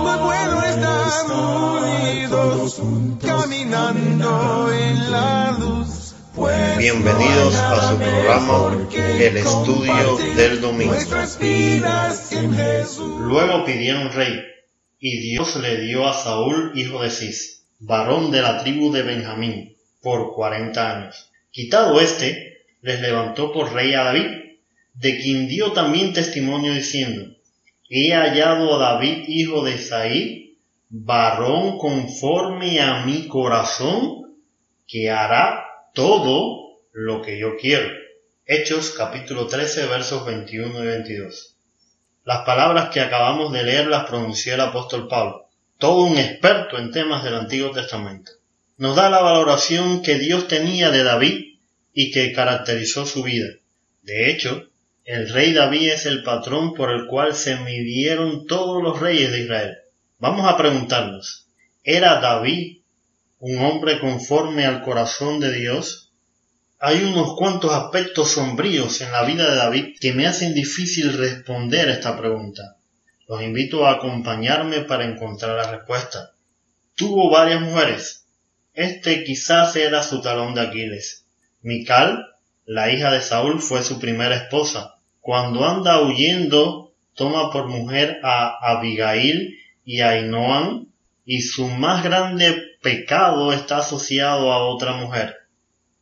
muy bueno estar unidos, caminando en la luz. Pues Bienvenidos a su programa El Estudio del Domingo. Luego pidieron rey, y Dios le dio a Saúl, hijo de Cis, varón de la tribu de Benjamín, por cuarenta años. Quitado éste, les levantó por rey a David, de quien dio también testimonio diciendo, He hallado a David, hijo de Isaí, varón conforme a mi corazón, que hará todo lo que yo quiero. Hechos capítulo 13 versos 21 y 22. Las palabras que acabamos de leer las pronunció el apóstol Pablo, todo un experto en temas del Antiguo Testamento. Nos da la valoración que Dios tenía de David y que caracterizó su vida. De hecho, el rey David es el patrón por el cual se midieron todos los reyes de Israel. Vamos a preguntarnos, ¿era David un hombre conforme al corazón de Dios? Hay unos cuantos aspectos sombríos en la vida de David que me hacen difícil responder esta pregunta. Los invito a acompañarme para encontrar la respuesta. Tuvo varias mujeres. Este quizás era su talón de Aquiles. Mical, la hija de Saúl, fue su primera esposa. Cuando anda huyendo, toma por mujer a Abigail y a y su más grande pecado está asociado a otra mujer,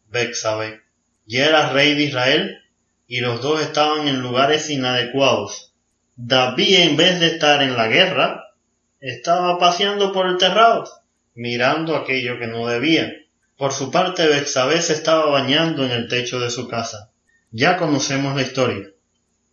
Bexabe. Ya era rey de Israel y los dos estaban en lugares inadecuados. David, en vez de estar en la guerra, estaba paseando por el terrado, mirando aquello que no debía. Por su parte, Bexabé se estaba bañando en el techo de su casa. Ya conocemos la historia.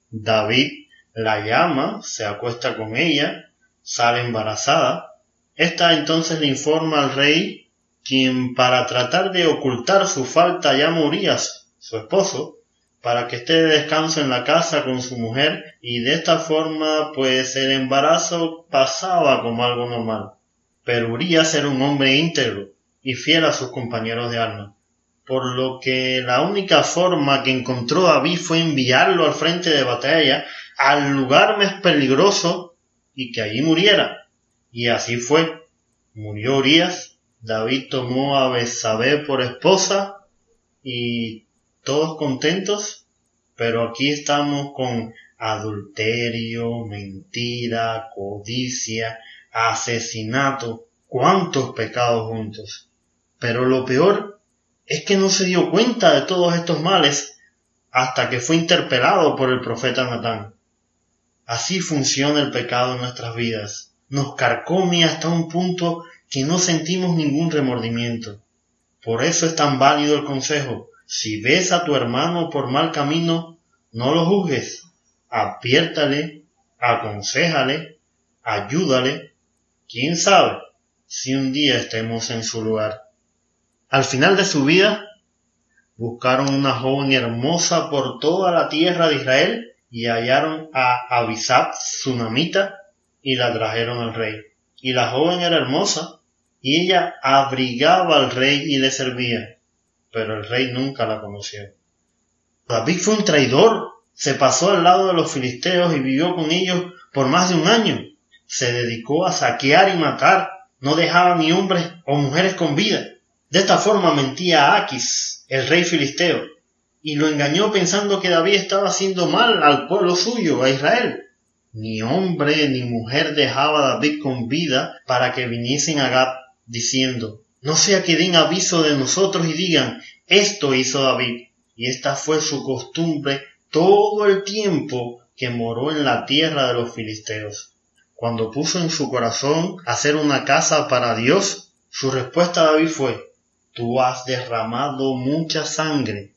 David la llama, se acuesta con ella, sale embarazada. Esta entonces le informa al rey, quien para tratar de ocultar su falta ya moría su esposo, para que esté de descanso en la casa con su mujer y de esta forma pues el embarazo pasaba como algo normal. Pero Urias era un hombre íntegro y fiel a sus compañeros de armas, por lo que la única forma que encontró David fue enviarlo al frente de batalla al lugar más peligroso y que allí muriera. Y así fue. Murió Urias, David tomó a Besabé por esposa y todos contentos, pero aquí estamos con adulterio, mentira, codicia, asesinato, cuántos pecados juntos. Pero lo peor es que no se dio cuenta de todos estos males hasta que fue interpelado por el profeta Natán. Así funciona el pecado en nuestras vidas. Nos carcome hasta un punto que no sentimos ningún remordimiento. Por eso es tan válido el consejo. Si ves a tu hermano por mal camino, no lo juzgues. Adviértale, aconsejale, ayúdale. ¿Quién sabe si un día estemos en su lugar? Al final de su vida, buscaron una joven hermosa por toda la tierra de Israel y hallaron a Abisab, Sunamita, y la trajeron al rey. Y la joven era hermosa, y ella abrigaba al rey y le servía, pero el rey nunca la conoció. David fue un traidor, se pasó al lado de los filisteos y vivió con ellos por más de un año. Se dedicó a saquear y matar, no dejaba ni hombres o mujeres con vida. De esta forma mentía a Aquis, el rey filisteo, y lo engañó pensando que David estaba haciendo mal al pueblo suyo, a Israel. Ni hombre ni mujer dejaba a David con vida para que viniesen a Gad diciendo, no sea que den aviso de nosotros y digan, esto hizo David. Y esta fue su costumbre todo el tiempo que moró en la tierra de los filisteos. Cuando puso en su corazón hacer una casa para Dios, su respuesta a David fue, Tú has derramado mucha sangre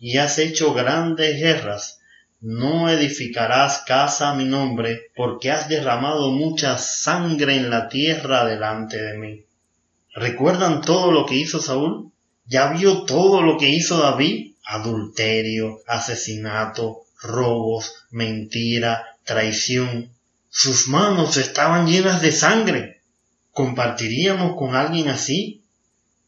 y has hecho grandes guerras. No edificarás casa a mi nombre, porque has derramado mucha sangre en la tierra delante de mí. ¿Recuerdan todo lo que hizo Saúl? ¿Ya vio todo lo que hizo David? Adulterio, asesinato, robos, mentira, traición. Sus manos estaban llenas de sangre. ¿Compartiríamos con alguien así?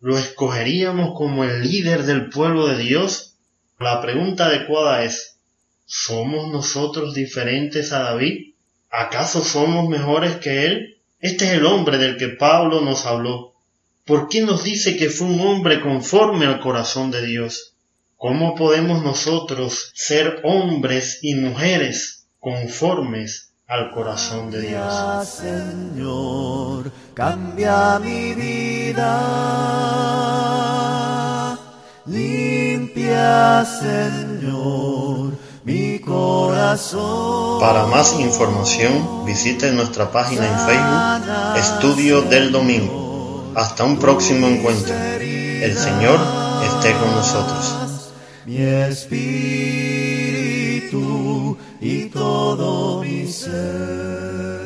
¿Lo escogeríamos como el líder del pueblo de Dios? La pregunta adecuada es, ¿somos nosotros diferentes a David? ¿Acaso somos mejores que él? Este es el hombre del que Pablo nos habló. ¿Por qué nos dice que fue un hombre conforme al corazón de Dios? ¿Cómo podemos nosotros ser hombres y mujeres conformes al corazón de Dios? Señor, cambia mi vida. Limpia, Señor, mi corazón. Para más información, visite nuestra página en Facebook, Estudio del Domingo. Hasta un próximo encuentro. El Señor esté con nosotros. Mi espíritu y todo mi ser.